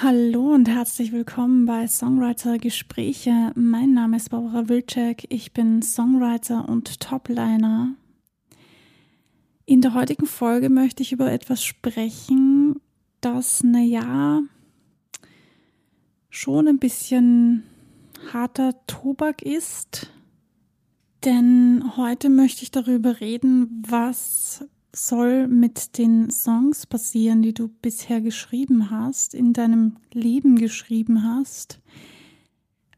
Hallo und herzlich willkommen bei Songwriter Gespräche. Mein Name ist Barbara Wilczek. Ich bin Songwriter und Topliner. In der heutigen Folge möchte ich über etwas sprechen, das, naja, schon ein bisschen harter Tobak ist. Denn heute möchte ich darüber reden, was soll mit den Songs passieren, die du bisher geschrieben hast, in deinem Leben geschrieben hast,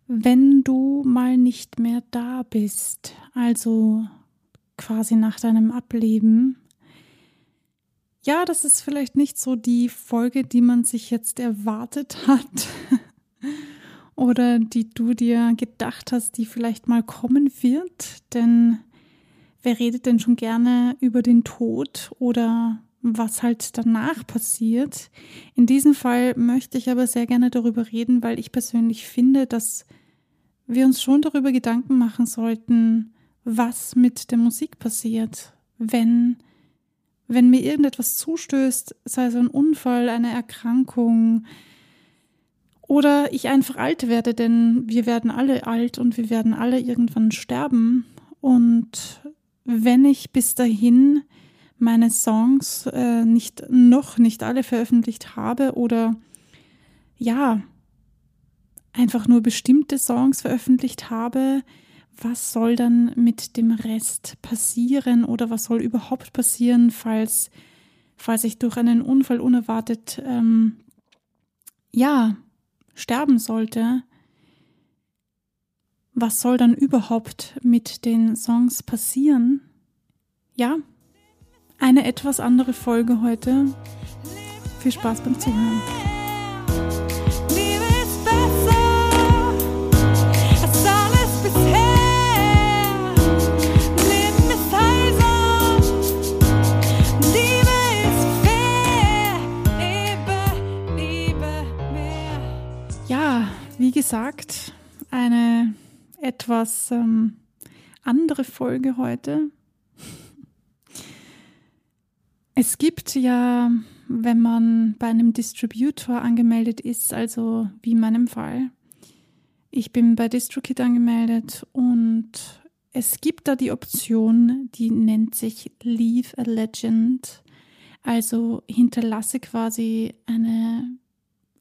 wenn du mal nicht mehr da bist, also quasi nach deinem Ableben. Ja, das ist vielleicht nicht so die Folge, die man sich jetzt erwartet hat oder die du dir gedacht hast, die vielleicht mal kommen wird, denn wer redet denn schon gerne über den Tod oder was halt danach passiert? In diesem Fall möchte ich aber sehr gerne darüber reden, weil ich persönlich finde, dass wir uns schon darüber Gedanken machen sollten, was mit der Musik passiert, wenn wenn mir irgendetwas zustößt, sei es ein Unfall, eine Erkrankung oder ich einfach alt werde, denn wir werden alle alt und wir werden alle irgendwann sterben und wenn ich bis dahin meine Songs äh, nicht noch nicht alle veröffentlicht habe oder ja einfach nur bestimmte Songs veröffentlicht habe, was soll dann mit dem Rest passieren oder was soll überhaupt passieren, falls falls ich durch einen Unfall unerwartet ähm, ja sterben sollte? Was soll dann überhaupt mit den Songs passieren? Ja, eine etwas andere Folge heute. Viel Spaß beim Zuhören. Ja, wie gesagt, eine etwas ähm, andere Folge heute. Es gibt ja, wenn man bei einem Distributor angemeldet ist, also wie in meinem Fall, ich bin bei DistroKit angemeldet und es gibt da die Option, die nennt sich Leave a Legend. Also hinterlasse quasi eine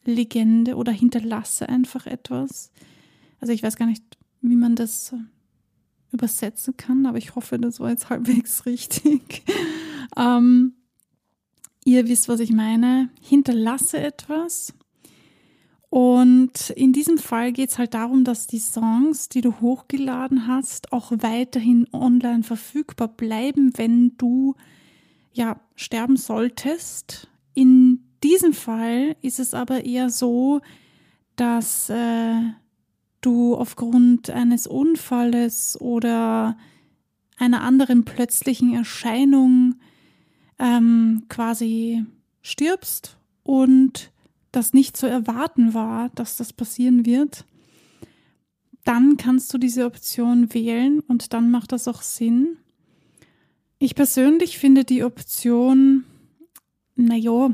Legende oder hinterlasse einfach etwas. Also ich weiß gar nicht, wie man das übersetzen kann, aber ich hoffe, das war jetzt halbwegs richtig. ähm, ihr wisst, was ich meine. Hinterlasse etwas. Und in diesem Fall geht es halt darum, dass die Songs, die du hochgeladen hast, auch weiterhin online verfügbar bleiben, wenn du ja sterben solltest. In diesem Fall ist es aber eher so, dass äh, du aufgrund eines Unfalles oder einer anderen plötzlichen Erscheinung ähm, quasi stirbst und das nicht zu erwarten war, dass das passieren wird, dann kannst du diese Option wählen und dann macht das auch Sinn. Ich persönlich finde die Option, naja,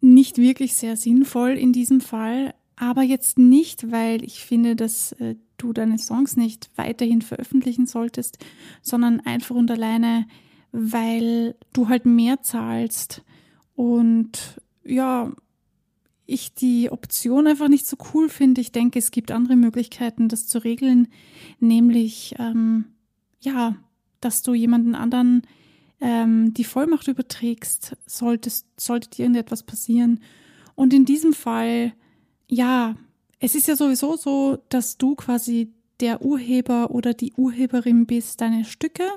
nicht wirklich sehr sinnvoll in diesem Fall, aber jetzt nicht, weil ich finde, dass äh, du deine Songs nicht weiterhin veröffentlichen solltest, sondern einfach und alleine, weil du halt mehr zahlst und ja, ich die Option einfach nicht so cool finde. Ich denke, es gibt andere Möglichkeiten, das zu regeln, nämlich ähm, ja, dass du jemanden anderen ähm, die Vollmacht überträgst, solltest, sollte dir irgendetwas passieren. Und in diesem Fall ja, es ist ja sowieso so, dass du quasi der Urheber oder die Urheberin bist deiner Stücke.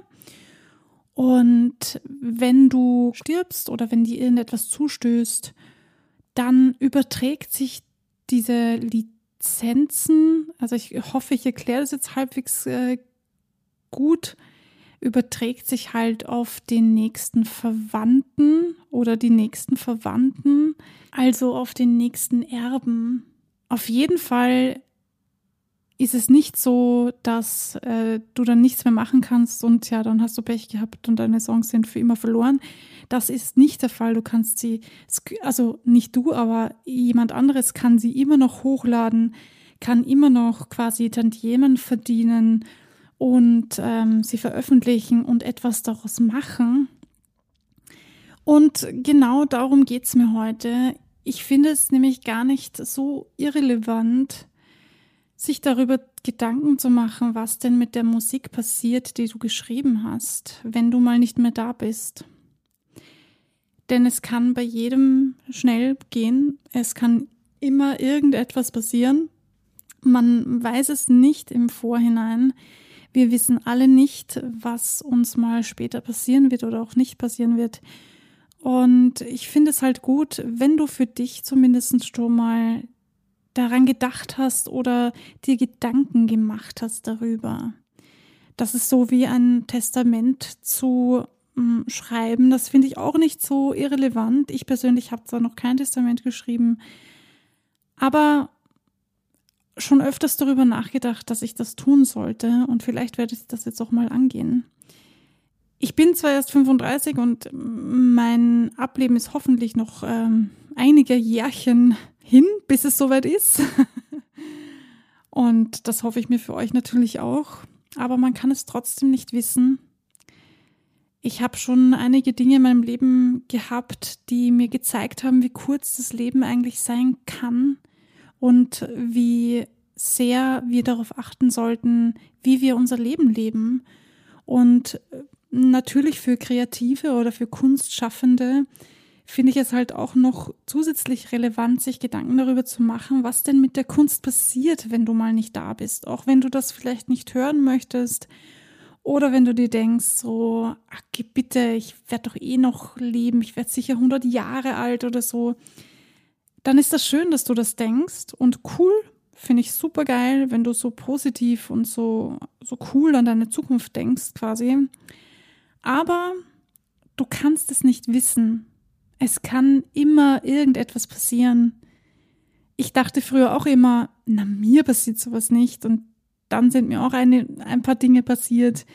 Und wenn du stirbst oder wenn dir irgendetwas zustößt, dann überträgt sich diese Lizenzen, also ich hoffe, ich erkläre das jetzt halbwegs äh, gut, überträgt sich halt auf den nächsten Verwandten oder die nächsten Verwandten, also auf den nächsten Erben. Auf jeden Fall ist es nicht so, dass äh, du dann nichts mehr machen kannst und ja, dann hast du Pech gehabt und deine Songs sind für immer verloren. Das ist nicht der Fall. Du kannst sie, also nicht du, aber jemand anderes kann sie immer noch hochladen, kann immer noch quasi Tantiemen verdienen und ähm, sie veröffentlichen und etwas daraus machen. Und genau darum geht es mir heute. Ich finde es nämlich gar nicht so irrelevant, sich darüber Gedanken zu machen, was denn mit der Musik passiert, die du geschrieben hast, wenn du mal nicht mehr da bist. Denn es kann bei jedem schnell gehen, es kann immer irgendetwas passieren. Man weiß es nicht im Vorhinein. Wir wissen alle nicht, was uns mal später passieren wird oder auch nicht passieren wird. Und ich finde es halt gut, wenn du für dich zumindest schon mal daran gedacht hast oder dir Gedanken gemacht hast darüber. Das ist so wie ein Testament zu mh, hm, schreiben. Das finde ich auch nicht so irrelevant. Ich persönlich habe zwar noch kein Testament geschrieben, aber schon öfters darüber nachgedacht, dass ich das tun sollte und vielleicht werde ich das jetzt auch mal angehen. Ich bin zwar erst 35 und mein Ableben ist hoffentlich noch ähm, einige Jährchen hin, bis es soweit ist. Und das hoffe ich mir für euch natürlich auch. Aber man kann es trotzdem nicht wissen. Ich habe schon einige Dinge in meinem Leben gehabt, die mir gezeigt haben, wie kurz das Leben eigentlich sein kann und wie sehr wir darauf achten sollten, wie wir unser Leben leben. Und natürlich für Kreative oder für Kunstschaffende finde ich es halt auch noch zusätzlich relevant, sich Gedanken darüber zu machen, was denn mit der Kunst passiert, wenn du mal nicht da bist. Auch wenn du das vielleicht nicht hören möchtest oder wenn du dir denkst, so, ach, bitte, ich werde doch eh noch leben, ich werde sicher 100 Jahre alt oder so. Dann ist das schön, dass du das denkst und cool, finde ich super geil, wenn du so positiv und so, so cool an deine Zukunft denkst quasi. Aber du kannst es nicht wissen. Es kann immer irgendetwas passieren. Ich dachte früher auch immer, na, mir passiert sowas nicht. Und dann sind mir auch eine, ein paar Dinge passiert,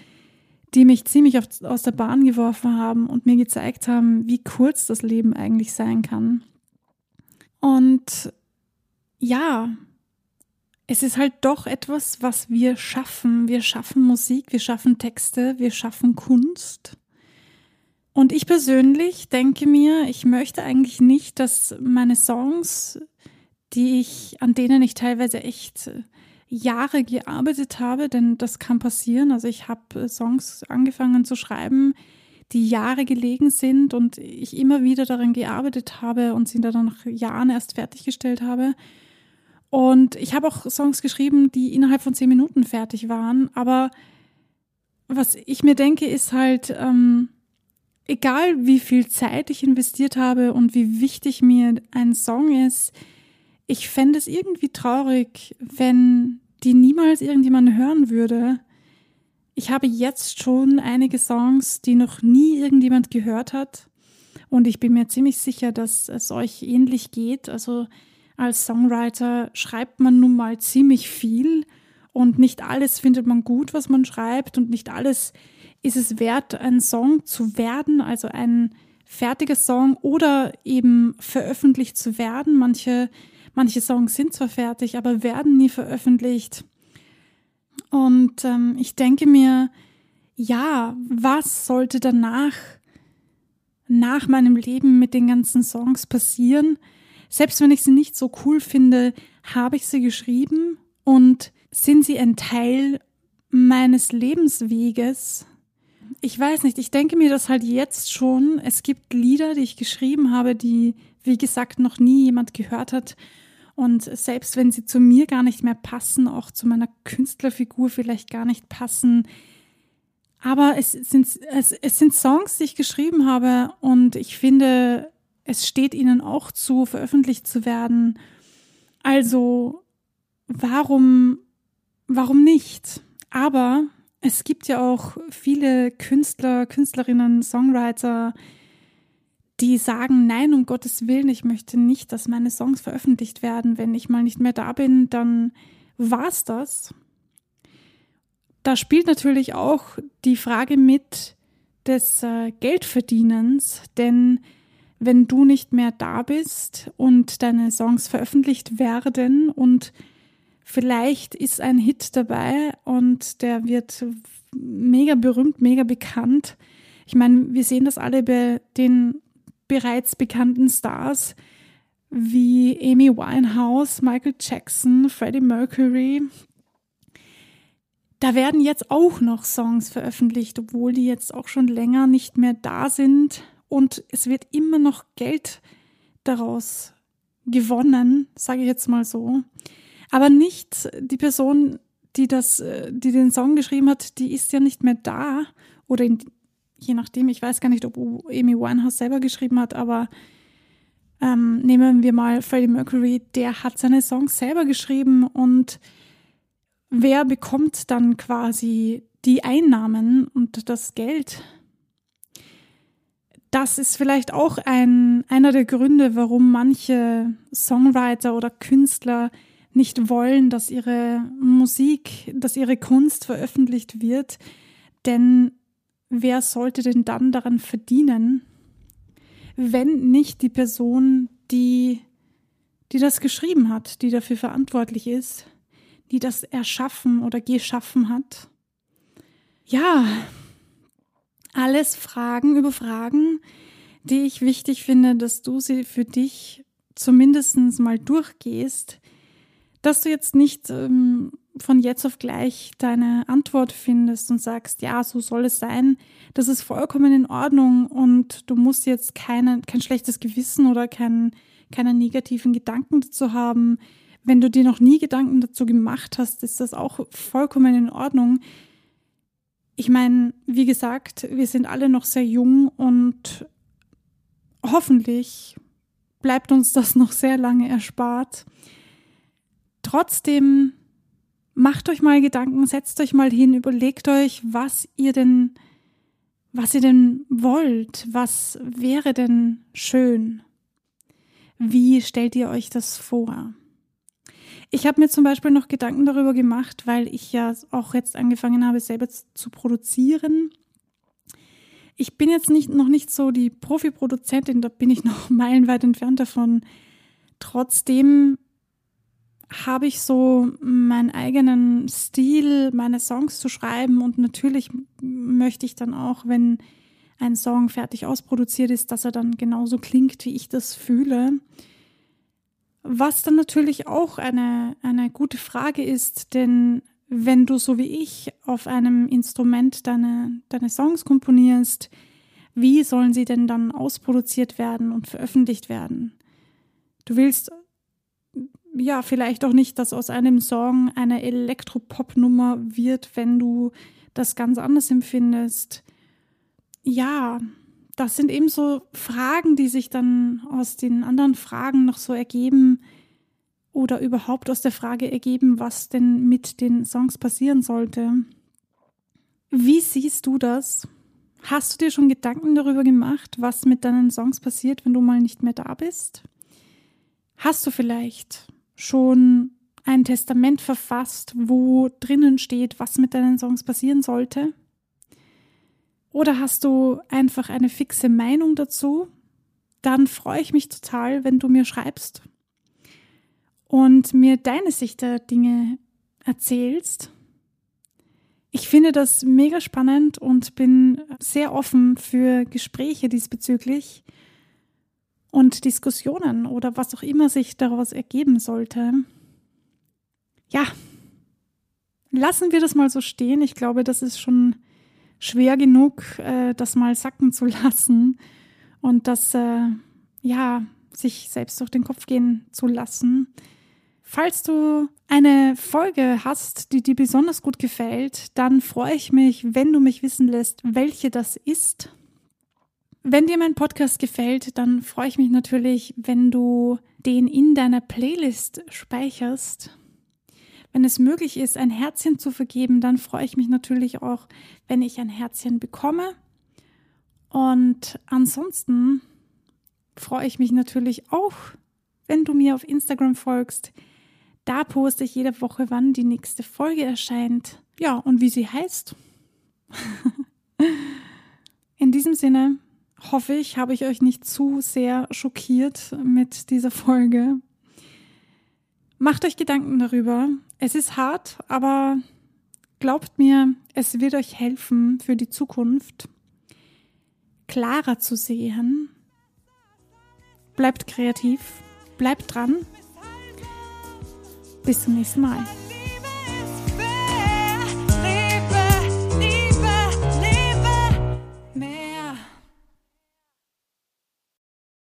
die mich ziemlich auf, aus der Bahn geworfen haben und mir gezeigt haben, wie kurz das Leben eigentlich sein kann. Und ja, es ist halt doch etwas, was wir schaffen. Wir schaffen Musik, wir schaffen Texte, wir schaffen Kunst. Und ich persönlich denke mir, ich möchte eigentlich nicht, dass meine Songs, die ich, an denen ich teilweise echt Jahre gearbeitet habe, denn das kann passieren. Also ich habe Songs angefangen zu schreiben, die Jahre gelegen sind und ich immer wieder daran gearbeitet habe und sie dann nach Jahren erst fertiggestellt habe. Und ich habe auch Songs geschrieben, die innerhalb von zehn Minuten fertig waren. Aber was ich mir denke, ist halt, ähm, egal wie viel Zeit ich investiert habe und wie wichtig mir ein Song ist, ich fände es irgendwie traurig, wenn die niemals irgendjemand hören würde. Ich habe jetzt schon einige Songs, die noch nie irgendjemand gehört hat. Und ich bin mir ziemlich sicher, dass es euch ähnlich geht. Also als Songwriter schreibt man nun mal ziemlich viel und nicht alles findet man gut, was man schreibt und nicht alles ist es wert, ein Song zu werden, also ein fertiger Song oder eben veröffentlicht zu werden. Manche, manche Songs sind zwar fertig, aber werden nie veröffentlicht. Und ähm, ich denke mir, ja, was sollte danach, nach meinem Leben mit den ganzen Songs passieren? Selbst wenn ich sie nicht so cool finde, habe ich sie geschrieben und sind sie ein Teil meines Lebensweges? ich weiß nicht, ich denke mir das halt jetzt schon. Es gibt Lieder, die ich geschrieben habe, die, wie gesagt, noch nie jemand gehört hat. Und selbst wenn sie zu mir gar nicht mehr passen, auch zu meiner Künstlerfigur vielleicht gar nicht passen. Aber es sind, es, es sind Songs, die ich geschrieben habe und ich finde, es steht ihnen auch zu, veröffentlicht zu werden. Also, warum, warum nicht? Aber es gibt ja auch viele Künstler, Künstlerinnen, Songwriter, die sagen, nein, um Gottes Willen, ich möchte nicht, dass meine Songs veröffentlicht werden. Wenn ich mal nicht mehr da bin, dann war's das. Da spielt natürlich auch die Frage mit des äh, Geldverdienens, denn wenn du nicht mehr da bist und deine Songs veröffentlicht werden und vielleicht ist ein Hit dabei und der wird mega berühmt, mega bekannt. Ich meine, wir sehen das alle bei den bereits bekannten Stars wie Amy Winehouse, Michael Jackson, Freddie Mercury. Da werden jetzt auch noch Songs veröffentlicht, obwohl die jetzt auch schon länger nicht mehr da sind und es wird immer noch Geld daraus gewonnen, sage ich jetzt mal so. Aber nicht die Person, die das, äh, die den Song geschrieben hat, die ist ja nicht mehr da oder in, je nachdem, ich weiß gar nicht, ob Amy Winehouse selber geschrieben hat, aber ähm, nehmen wir mal Freddie Mercury, der hat seine Songs selber geschrieben und wer bekommt dann quasi die Einnahmen und das Geld? das ist vielleicht auch ein, einer der Gründe, warum manche Songwriter oder Künstler nicht wollen, dass ihre Musik, dass ihre Kunst veröffentlicht wird. Denn wer sollte denn dann daran verdienen, wenn nicht die Person, die, die das geschrieben hat, die dafür verantwortlich ist, die das erschaffen oder geschaffen hat? Ja, alles Fragen über Fragen, die ich wichtig finde, dass du sie für dich zumindest mal durchgehst, dass du jetzt nicht ähm, von jetzt auf gleich deine Antwort findest und sagst, ja, so soll es sein. Das ist vollkommen in Ordnung und du musst jetzt keine, kein schlechtes Gewissen oder kein, keine negativen Gedanken dazu haben. Wenn du dir noch nie Gedanken dazu gemacht hast, ist das auch vollkommen in Ordnung ich meine, wie gesagt, wir sind alle noch sehr jung und hoffentlich bleibt uns das noch sehr lange erspart. Trotzdem macht euch mal Gedanken, setzt euch mal hin, überlegt euch, was ihr denn, was ihr denn wollt, was wäre denn schön? Wie stellt ihr euch das vor? Ich habe mir zum Beispiel noch Gedanken darüber gemacht, weil ich ja auch jetzt angefangen habe, selber zu produzieren. Ich bin jetzt nicht, noch nicht so die Profi-Produzentin, da bin ich noch meilenweit entfernt davon. Trotzdem habe ich so meinen eigenen Stil, meine Songs zu schreiben und natürlich möchte ich dann auch, wenn ein Song fertig ausproduziert ist, dass er dann genauso klingt, wie ich das fühle. Was dann natürlich auch eine, eine gute Frage ist, denn wenn du so wie ich auf einem Instrument deine, deine Songs komponierst, wie sollen sie denn dann ausproduziert werden und veröffentlicht werden? Du willst ja vielleicht auch nicht, dass aus einem Song eine Elektropop-Nummer wird, wenn du das ganz anders empfindest. Ja, das sind eben so Fragen, die sich dann aus den anderen Fragen noch so ergeben oder überhaupt aus der Frage ergeben, was denn mit den Songs passieren sollte. Wie siehst du das? Hast du dir schon Gedanken darüber gemacht, was mit deinen Songs passiert, wenn du mal nicht mehr da bist? Hast du vielleicht schon ein Testament verfasst, wo drinnen steht, was mit deinen Songs passieren sollte? Oder hast du einfach eine fixe Meinung dazu? Dann freue ich mich total, wenn du mir schreibst und mir deine Sicht der Dinge erzählst. Ich finde das mega spannend und bin sehr offen für Gespräche diesbezüglich und Diskussionen oder was auch immer sich daraus ergeben sollte. Ja, lassen wir das mal so stehen. Ich glaube, das ist schon schwer genug, äh, das mal sacken zu lassen und das äh, ja sich selbst durch den Kopf gehen zu lassen. Falls du eine Folge hast, die dir besonders gut gefällt, dann freue ich mich, wenn du mich wissen lässt, welche das ist. Wenn dir mein Podcast gefällt, dann freue ich mich natürlich, wenn du den in deiner Playlist speicherst wenn es möglich ist, ein Herzchen zu vergeben, dann freue ich mich natürlich auch, wenn ich ein Herzchen bekomme. Und ansonsten freue ich mich natürlich auch, wenn du mir auf Instagram folgst, Da poste ich jede Woche, wann die nächste Folge erscheint. Ja, und wie sie heißt. In diesem Sinne hoffe ich, habe ich euch nicht zu sehr schockiert mit dieser Folge. Macht euch Gedanken darüber. Es ist hart, aber glaubt mir, es wird euch helfen für die Zukunft, klarer zu sehen. Bleibt kreativ, bleibt dran. Bis zum nächsten Mal.